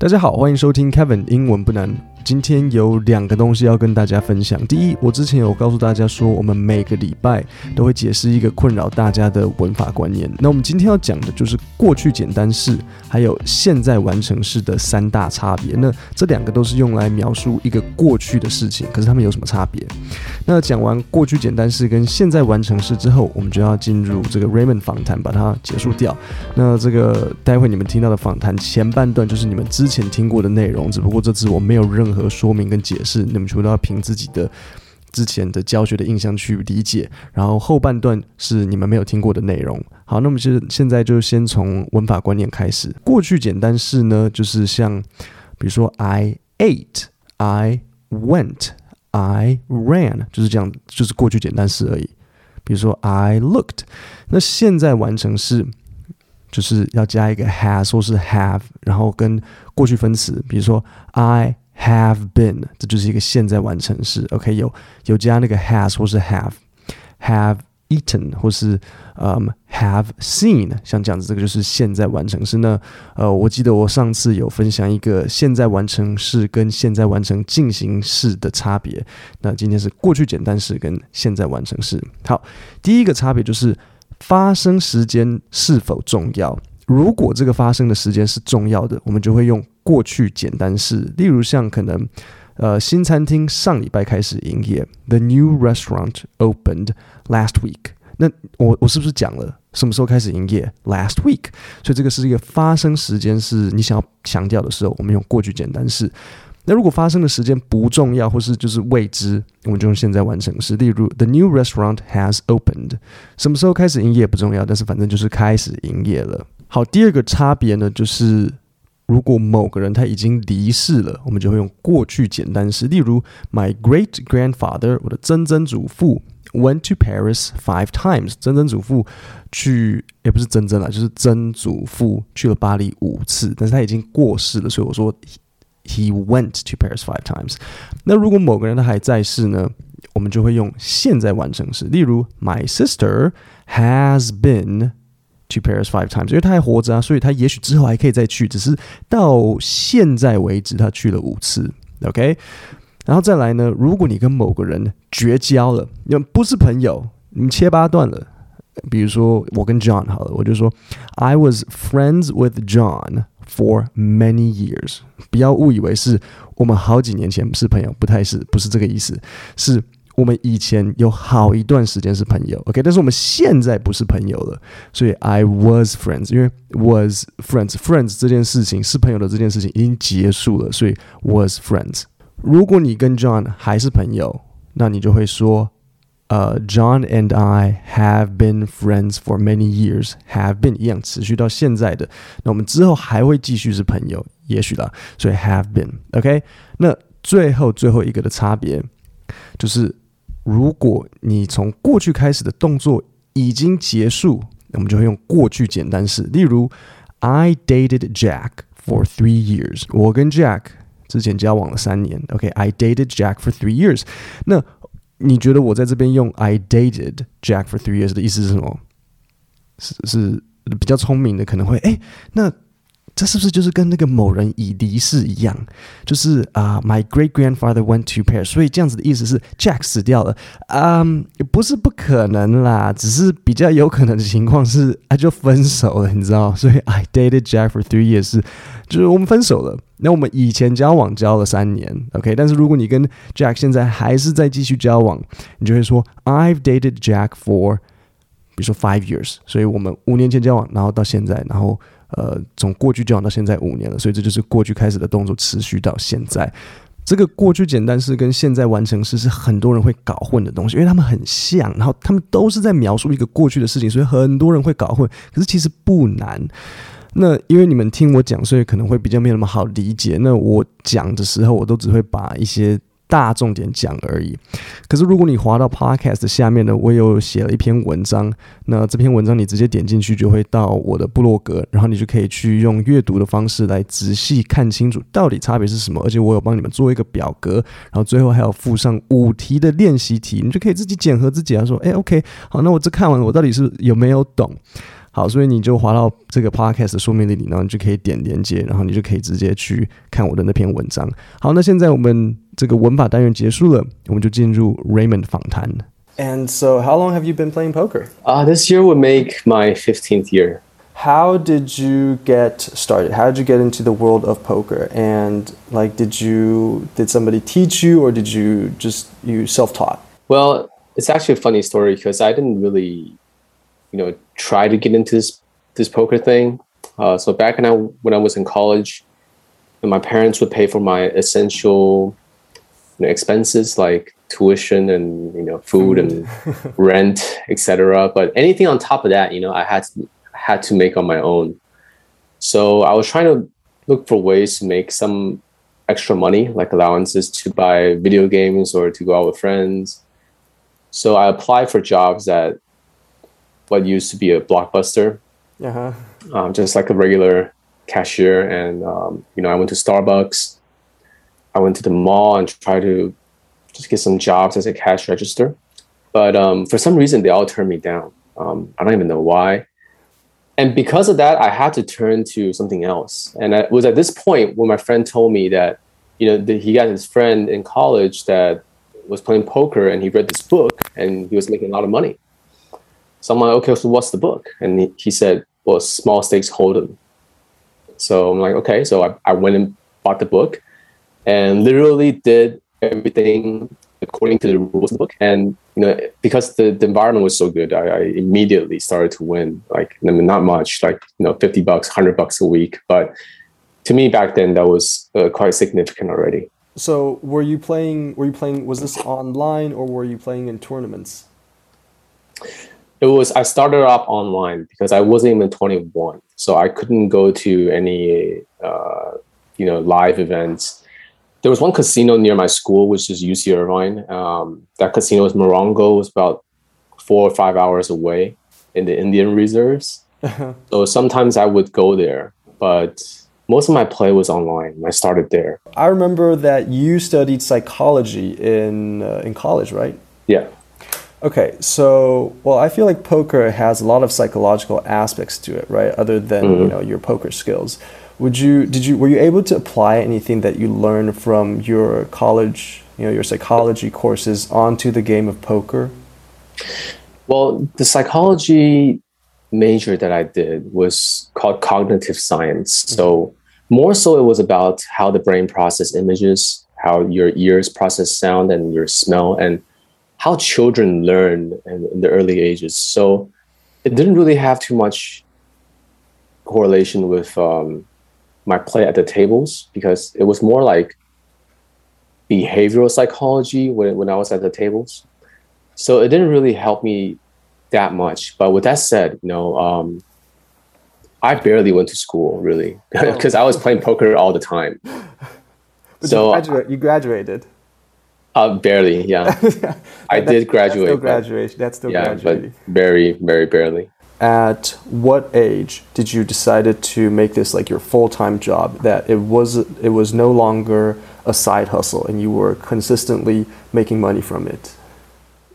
大家好，欢迎收听 Kevin 英文不难。今天有两个东西要跟大家分享。第一，我之前有告诉大家说，我们每个礼拜都会解释一个困扰大家的文法观念。那我们今天要讲的就是过去简单式还有现在完成式的三大差别。那这两个都是用来描述一个过去的事情，可是它们有什么差别？那讲完过去简单式跟现在完成式之后，我们就要进入这个 Raymond 访谈，把它结束掉。那这个待会你们听到的访谈前半段就是你们之前听过的内容，只不过这次我没有任何。和说明跟解释，你们全部都要凭自己的之前的教学的印象去理解。然后后半段是你们没有听过的内容。好，那么其实现在就先从文法观念开始。过去简单式呢，就是像比如说 I ate, I went, I ran，就是这样，就是过去简单式而已。比如说 I looked，那现在完成式就是要加一个 has 或是 have，然后跟过去分词，比如说 I。Have been，这就是一个现在完成式。OK，有有加那个 has 或是 have，have eaten 或是嗯 have seen，像这样子，这个就是现在完成式。那呃，我记得我上次有分享一个现在完成式跟现在完成进行式的差别。那今天是过去简单式跟现在完成式。好，第一个差别就是发生时间是否重要。如果这个发生的时间是重要的，我们就会用过去简单式。例如像可能，呃，新餐厅上礼拜开始营业，The new restaurant opened last week。那我我是不是讲了什么时候开始营业？Last week。所以这个是一个发生时间是你想要强调的时候，我们用过去简单式。那如果发生的时间不重要，或是就是未知，我们就用现在完成式。例如，The new restaurant has opened。什么时候开始营业不重要，但是反正就是开始营业了。好，第二个差别呢，就是如果某个人他已经离世了，我们就会用过去简单式。例如，My great grandfather，我的曾曾祖父，went to Paris five times。曾曾祖父去，也不是曾曾啦，就是曾祖父去了巴黎五次，但是他已经过世了，所以我说 he went to Paris five times。那如果某个人他还在世呢，我们就会用现在完成式。例如，My sister has been。To Paris five times，因为他还活着啊，所以他也许之后还可以再去，只是到现在为止他去了五次，OK，然后再来呢，如果你跟某个人绝交了，你们不是朋友，你们切八段了，比如说我跟 John 好了，我就说 I was friends with John for many years，不要误以为是我们好几年前是朋友，不太是，不是这个意思，是。我们以前有好一段时间是朋友，OK，但是我们现在不是朋友了，所以 I was friends，因为 was friends，friends 这件事情是朋友的这件事情已经结束了，所以 was friends。如果你跟 John 还是朋友，那你就会说，呃，John and I have been friends for many years，have been 一样持续到现在的，那我们之后还会继续是朋友，也许啦，所以 have been，OK。那最后最后一个的差别就是。如果你从过去开始的动作已经结束，我们就会用过去简单式。例如，I dated Jack for three years。我跟 Jack 之前交往了三年。OK，I dated Jack for three years。那你觉得我在这边用 I dated Jack for three years 的意思是什么？是是比较聪明的，可能会哎，那。这是不是就是跟那个某人已离世一样？就是啊，My great grandfather went to Paris，所以这样子的意思是 Jack 死掉了。嗯，不是不可能啦，只是比较有可能的情况是，啊，就分手了，你知道？所以 I dated Jack for three years，就是我们分手了。那我们以前交往交了三年，OK？但是如果你跟 Jack 现在还是在继续交往，你就会说 I've dated Jack for，比如说 five years，所以我们五年前交往，然后到现在，然后。呃，从过去交往到现在五年了，所以这就是过去开始的动作持续到现在。这个过去简单式跟现在完成式是很多人会搞混的东西，因为他们很像，然后他们都是在描述一个过去的事情，所以很多人会搞混。可是其实不难。那因为你们听我讲，所以可能会比较没有那么好理解。那我讲的时候，我都只会把一些。大重点讲而已。可是如果你滑到 Podcast 下面呢，我有写了一篇文章。那这篇文章你直接点进去就会到我的部落格，然后你就可以去用阅读的方式来仔细看清楚到底差别是什么。而且我有帮你们做一个表格，然后最后还有附上五题的练习题，你就可以自己检核自己啊，说，哎，OK，好，那我这看完我到底是有没有懂？好，所以你就滑到这个 podcast 的说明里，然后你就可以点连接，然后你就可以直接去看我的那篇文章。好，那现在我们这个文法单元结束了，我们就进入 Raymond 访谈。And so, how long have you been playing poker? Uh, this year would make my 15th year. How did you get started? How did you get into the world of poker? And like, did you did somebody teach you, or did you just you self taught? Well, it's actually a funny story because I didn't really, you know, try to get into this this poker thing. Uh, so back when I when I was in college, my parents would pay for my essential you know, expenses like tuition and you know food and rent, etc. But anything on top of that, you know, I had to, had to make on my own. So I was trying to look for ways to make some extra money, like allowances to buy video games or to go out with friends so I applied for jobs at what used to be a blockbuster, uh-huh. um, just like a regular cashier. And um, you know, I went to Starbucks. I went to the mall and tried to just get some jobs as a cash register. But um, for some reason, they all turned me down. Um, I don't even know why. And because of that, I had to turn to something else. And it was at this point when my friend told me that, you know, the, he got his friend in college that was playing poker and he read this book and he was making a lot of money. So I'm like, okay, so what's the book? And he, he said, well, Small Stakes Hold'em. So I'm like, okay. So I, I went and bought the book and literally did everything according to the rules of the book. And, you know, because the, the environment was so good, I, I immediately started to win. Like, I mean, not much, like, you know, 50 bucks, 100 bucks a week. But to me back then, that was uh, quite significant already. So were you playing? Were you playing? Was this online or were you playing in tournaments? It was. I started off online because I wasn't even 21, so I couldn't go to any, uh, you know, live events. There was one casino near my school, which is UC Irvine. Um, that casino is Morongo. was about four or five hours away in the Indian reserves. so sometimes I would go there, but most of my play was online. I started there. I remember that you studied psychology in uh, in college, right? Yeah. Okay, so well, I feel like poker has a lot of psychological aspects to it, right? Other than mm-hmm. you know your poker skills. Would you did you were you able to apply anything that you learned from your college, you know, your psychology courses onto the game of poker? Well, the psychology major that I did was called cognitive science. Mm-hmm. So more so, it was about how the brain process images, how your ears process sound and your smell, and how children learn in, in the early ages. So it didn't really have too much correlation with um, my play at the tables because it was more like behavioral psychology when, when I was at the tables. So it didn't really help me that much. But with that said, you know, um, I barely went to school really because oh. I was playing poker all the time. But so you, graduate, you graduated. Uh, barely, yeah. I did graduate. That's still graduation. That's still yeah, graduating. but very, very barely. At what age did you decided to make this like your full time job? That it was it was no longer a side hustle, and you were consistently making money from it.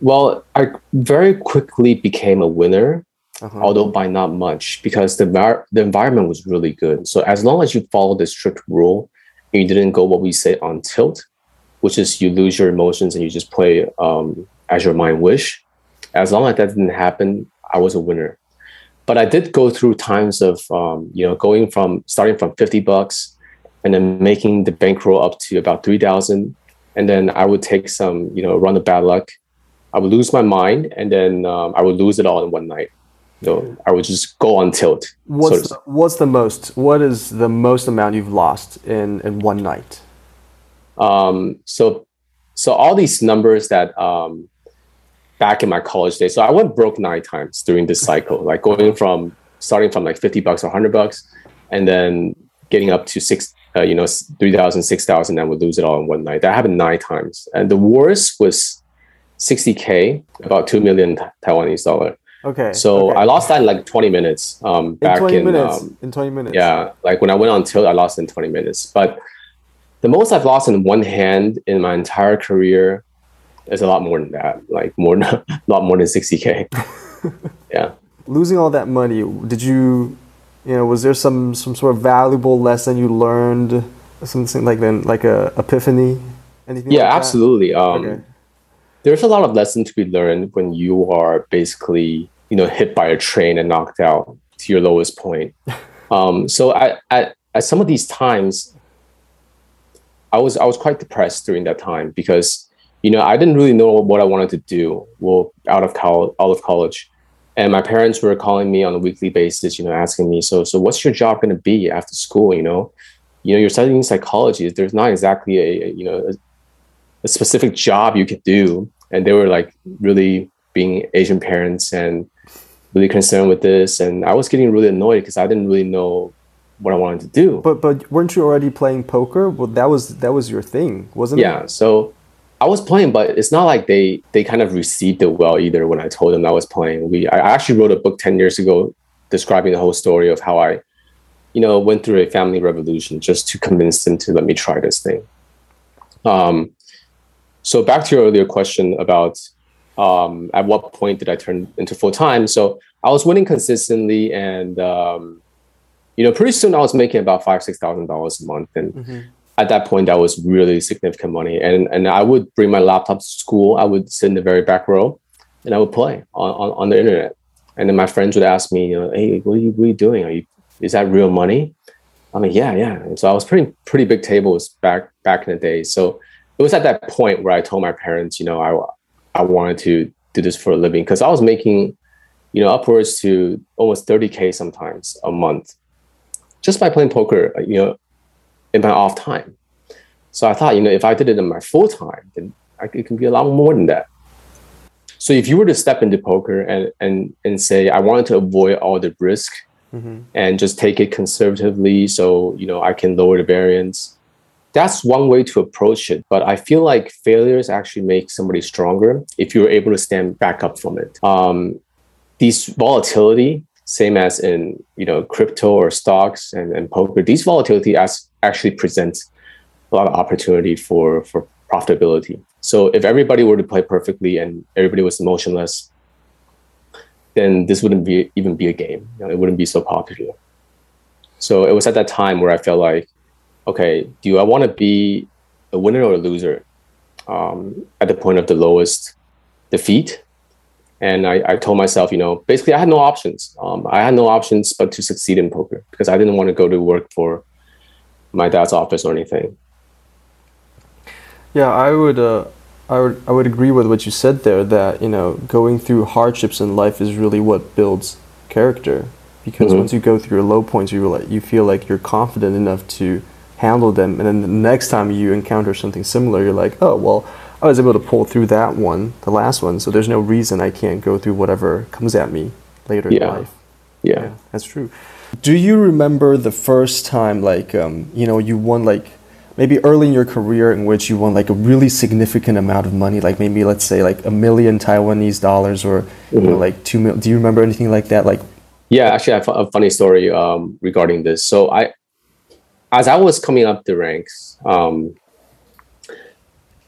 Well, I very quickly became a winner uh-huh. although by not much, because the the environment was really good. So as long as you follow the strict rule, and you didn't go what we say on tilt, which is you lose your emotions and you just play um, as your mind wish. As long as that didn't happen, I was a winner. But I did go through times of um, you know going from starting from fifty bucks and then making the bankroll up to about three thousand, and then I would take some you know run of bad luck. I would lose my mind, and then um, I would lose it all in one night. So I would just go on tilt. What's the, what's the most? What is the most amount you've lost in in one night? Um, so so all these numbers that um, back in my college days. So I went broke nine times during this cycle, like going from starting from like fifty bucks or hundred bucks, and then getting up to six, uh, you know, 3,000, 6,000 and would lose it all in one night. That happened nine times. And the worst was 60K, about 2 million Taiwanese dollar. Okay. So okay. I lost that in like 20 minutes. Um, back in 20 in, minutes. Um, in 20 minutes. Yeah, like when I went on tilt, I lost in 20 minutes. But the most I've lost in one hand in my entire career is a lot more than that. Like more, than, a lot more than 60k. yeah. losing all that money, did you, you know, was there some some sort of valuable lesson you learned, something like then like a epiphany? Anything? Yeah, like absolutely. Um, okay. There's a lot of lessons to be learned when you are basically, you know, hit by a train and knocked out to your lowest point. um, so at, at at some of these times, I was I was quite depressed during that time because you know I didn't really know what I wanted to do. Well, out of college, out of college, and my parents were calling me on a weekly basis, you know, asking me, so so what's your job going to be after school? You know, you know, you're studying psychology. There's not exactly a, you know a, a specific job you could do, and they were like really being Asian parents and really concerned with this, and I was getting really annoyed because I didn't really know what I wanted to do. But but weren't you already playing poker? Well, that was that was your thing, wasn't yeah, it? Yeah. So I was playing, but it's not like they they kind of received it well either. When I told them I was playing, we I actually wrote a book ten years ago describing the whole story of how I, you know, went through a family revolution just to convince them to let me try this thing. Um, so back to your earlier question about um, at what point did I turn into full time? So I was winning consistently and. Um, you know, pretty soon I was making about five, six thousand dollars a month, and mm-hmm. at that point, that was really significant money. And and I would bring my laptop to school. I would sit in the very back row, and I would play on, on, on the internet. And then my friends would ask me, you know, hey, what are you, what are you doing? Are you is that real money? I'm like, yeah, yeah. And so I was pretty pretty big tables back back in the day. So it was at that point where I told my parents, you know, I I wanted to do this for a living because I was making, you know, upwards to almost 30k sometimes a month just by playing poker, uh, you know, in my off time. So I thought, you know, if I did it in my full time, then I, it can be a lot more than that. So if you were to step into poker and and and say, I wanted to avoid all the risk mm-hmm. and just take it conservatively, so you know I can lower the variance. That's one way to approach it. But I feel like failures actually make somebody stronger if you're able to stand back up from it. Um, these volatility same as in you know crypto or stocks and, and poker. These volatility as actually presents a lot of opportunity for for profitability. So if everybody were to play perfectly and everybody was emotionless then this wouldn't be even be a game. You know, it wouldn't be so popular. So it was at that time where i felt like okay do i want to be a winner or a loser um, at the point of the lowest defeat and I, I told myself, you know, basically I had no options. Um, I had no options but to succeed in poker because I didn't want to go to work for my dad's office or anything. Yeah, I would, uh, I would, I would agree with what you said there. That you know, going through hardships in life is really what builds character. Because mm-hmm. once you go through your low points, you like, you feel like you're confident enough to handle them, and then the next time you encounter something similar, you're like, oh well I was able to pull through that one, the last one. So there's no reason I can't go through whatever comes at me later yeah. in life. Yeah. yeah. that's true. Do you remember the first time, like, um, you know, you won like maybe early in your career in which you won like a really significant amount of money, like maybe let's say like a million Taiwanese dollars or mm-hmm. you know, mm-hmm. like two million. Do you remember anything like that? Like, yeah, actually, I have a funny story um, regarding this. So I, as I was coming up the ranks, um,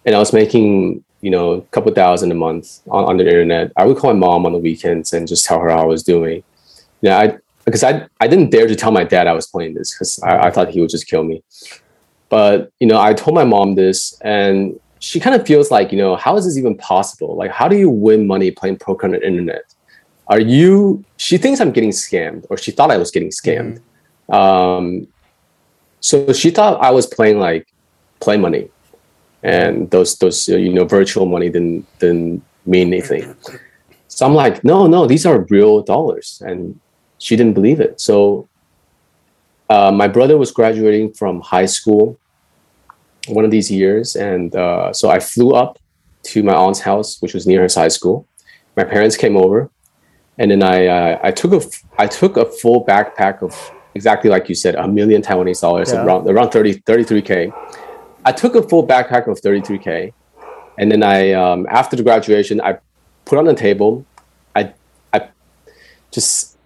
and I was making you know a couple thousand a month on, on the internet. I would call my mom on the weekends and just tell her how I was doing. Yeah, I because I I didn't dare to tell my dad I was playing this because I, I thought he would just kill me. But you know, I told my mom this, and she kind of feels like you know how is this even possible? Like, how do you win money playing poker on the internet? Are you? She thinks I'm getting scammed, or she thought I was getting scammed. Mm-hmm. Um, so she thought I was playing like play money and those those uh, you know virtual money didn't didn't mean anything. So I'm like, no, no, these are real dollars, and she didn't believe it. So uh, my brother was graduating from high school one of these years, and uh, so I flew up to my aunt's house, which was near his high school. My parents came over, and then I uh, I took a I took a full backpack of exactly like you said, a million Taiwanese dollars, yeah. around around 30, 33k I took a full backpack of 33k, and then I um, after the graduation I put on the table. I I just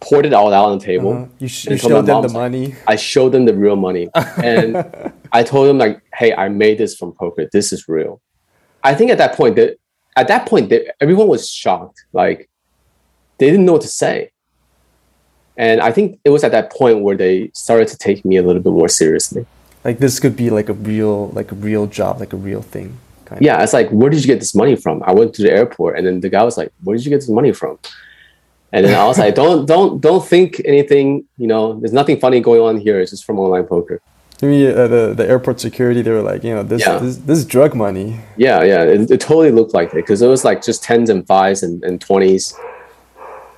poured it all out on the table. Uh-huh. You, sh- you showed them the money. I showed them the real money, and I told them like, "Hey, I made this from poker. This is real." I think at that point that at that point everyone was shocked. Like, they didn't know what to say. And I think it was at that point where they started to take me a little bit more seriously. Like this could be like a real, like a real job, like a real thing. Kind yeah, of. it's like, where did you get this money from? I went to the airport, and then the guy was like, "Where did you get this money from?" And then I was like, "Don't, don't, don't think anything. You know, there's nothing funny going on here. It's just from online poker." I mean, uh, the the airport security, they were like, you know, this yeah. this, this is drug money. Yeah, yeah, it, it totally looked like it because it was like just tens and fives and, and twenties.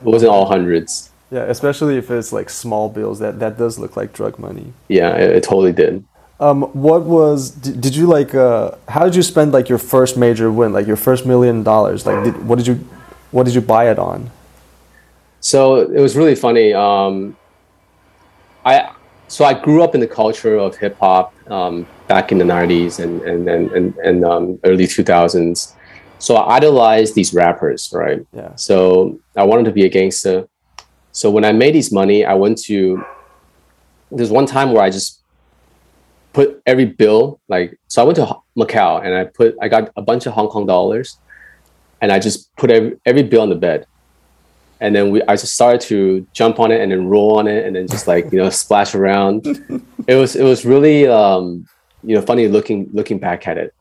It wasn't all hundreds. Yeah, especially if it's like small bills, that that does look like drug money. Yeah, it, it totally did. Um, what was did, did you like? Uh, how did you spend like your first major win, like your first million dollars? Like, did, what did you what did you buy it on? So it was really funny. Um, I so I grew up in the culture of hip hop um, back in the '90s and and and and, and um, early 2000s. So I idolized these rappers, right? Yeah. So I wanted to be a gangster. So when I made these money, I went to. There's one time where I just put every bill like so. I went to Macau and I put I got a bunch of Hong Kong dollars, and I just put every every bill on the bed and then we I just started to jump on it and then roll on it and then just like you know splash around. it was it was really um, you know funny looking looking back at it.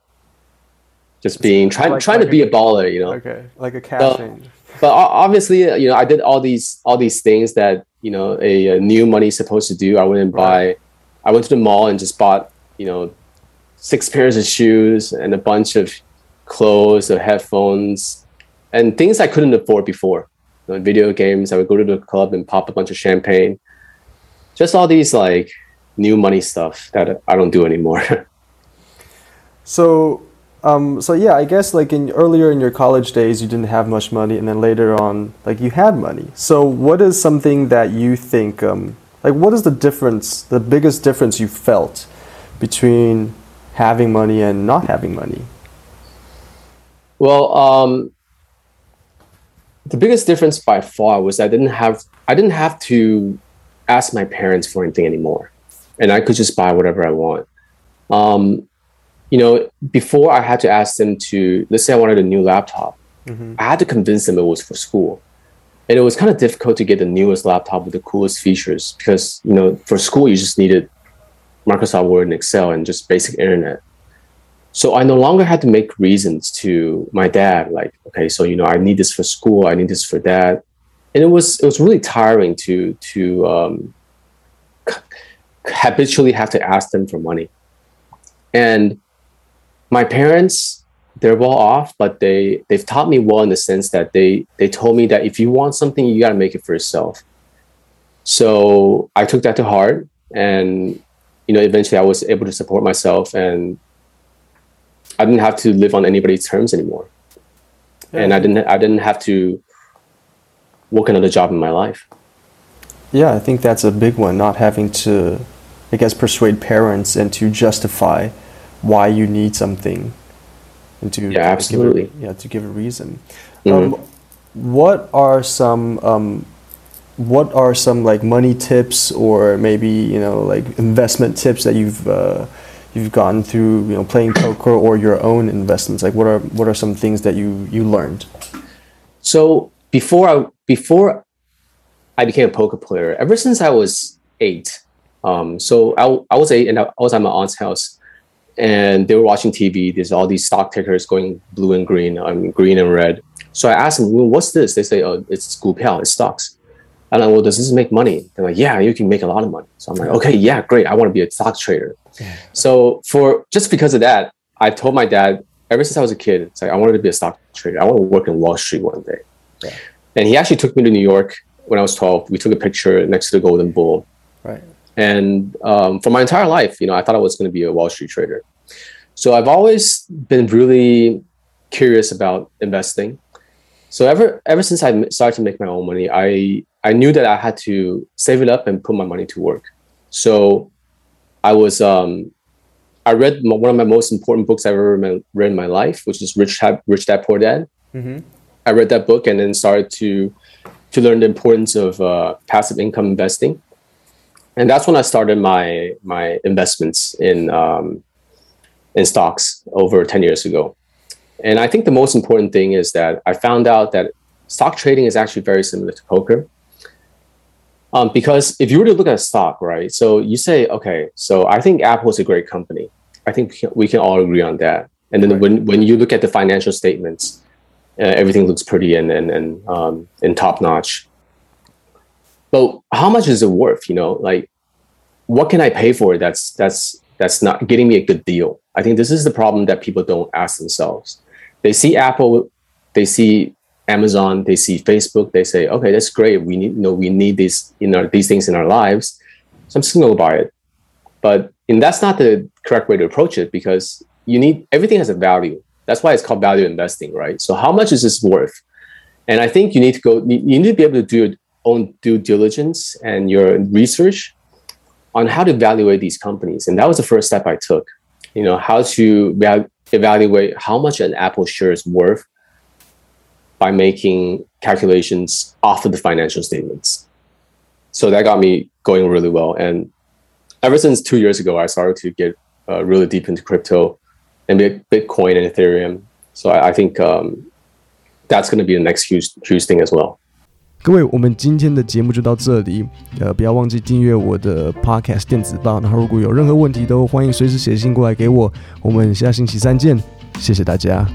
Just being trying like, trying like to be a, a, baller, you know. Okay, like a cash so, But obviously, you know, I did all these all these things that you know a, a new money is supposed to do. I went and buy. I went to the mall and just bought you know six pairs of shoes and a bunch of clothes, or headphones, and things I couldn't afford before know, video games. I would go to the club and pop a bunch of champagne. Just all these like new money stuff that I don't do anymore. so, um, so yeah, I guess like in earlier in your college days, you didn't have much money, and then later on, like you had money. So, what is something that you think, um, like, what is the difference, the biggest difference you felt between having money and not having money? Well, um, the biggest difference by far was I didn't have I didn't have to ask my parents for anything anymore, and I could just buy whatever I want. Um, you know, before I had to ask them to let's say I wanted a new laptop, mm-hmm. I had to convince them it was for school, and it was kind of difficult to get the newest laptop with the coolest features because you know for school you just needed Microsoft Word and Excel and just basic internet so I no longer had to make reasons to my dad, like, okay, so you know, I need this for school, I need this for that, and it was it was really tiring to to um, habitually have to ask them for money. And my parents, they're well off, but they they've taught me well in the sense that they they told me that if you want something, you got to make it for yourself. So I took that to heart, and you know, eventually I was able to support myself and I didn't have to live on anybody's terms anymore, yeah. and I didn't I didn't have to work another job in my life. Yeah, I think that's a big one. Not having to, I guess, persuade parents and to justify why you need something, and to yeah, absolutely, give a, yeah, to give a reason. Mm-hmm. Um, what are some um, what are some like money tips or maybe you know like investment tips that you've uh, you've gotten through you know playing poker or your own investments like what are what are some things that you you learned so before i before i became a poker player ever since i was eight um, so I, I was eight and I was at my aunt's house and they were watching tv there's all these stock tickers going blue and green um, green and red so i asked them well, what's this they say oh it's school it's stocks And I'm like, well, does this make money? They're like, yeah, you can make a lot of money. So I'm like, okay, yeah, great. I want to be a stock trader. So for just because of that, I told my dad ever since I was a kid, it's like I wanted to be a stock trader. I want to work in Wall Street one day. Yeah. And he actually took me to New York when I was 12. We took a picture next to the Golden Bull. Right. And um, for my entire life, you know, I thought I was going to be a Wall Street trader. So I've always been really curious about investing. So ever ever since I started to make my own money, I I knew that I had to save it up and put my money to work. So I was um, I read one of my most important books I've ever read in my life, which is Rich Dad, Rich Dad Poor Dad. Mm-hmm. I read that book and then started to to learn the importance of uh, passive income investing, and that's when I started my my investments in um, in stocks over ten years ago. And I think the most important thing is that I found out that stock trading is actually very similar to poker. Um, because if you were to look at a stock, right? So you say, okay, so I think Apple is a great company. I think we can, we can all agree on that. And then right. when, when you look at the financial statements, uh, everything looks pretty and and and um, and top notch. But how much is it worth? You know, like what can I pay for it? That's that's that's not getting me a good deal. I think this is the problem that people don't ask themselves. They see Apple, they see Amazon, they see Facebook, they say, okay, that's great. We need, you know, we need these, you know, these things in our lives. So I'm just gonna buy it. But and that's not the correct way to approach it because you need everything has a value. That's why it's called value investing, right? So how much is this worth? And I think you need to go, you need to be able to do own due diligence and your research on how to evaluate these companies. And that was the first step I took. You know, how to evaluate how much an Apple share is worth by making calculations off of the financial statements. So that got me going really well. And ever since two years ago, I started to get uh, really deep into crypto and Bitcoin and Ethereum. So I, I think um, that's going to be the next huge huge thing as well. 各位，我们今天的节目就到这里。呃，不要忘记订阅我的 Podcast 电子报。然后，如果有任何问题，都欢迎随时写信过来给我。我们下星期三见，谢谢大家。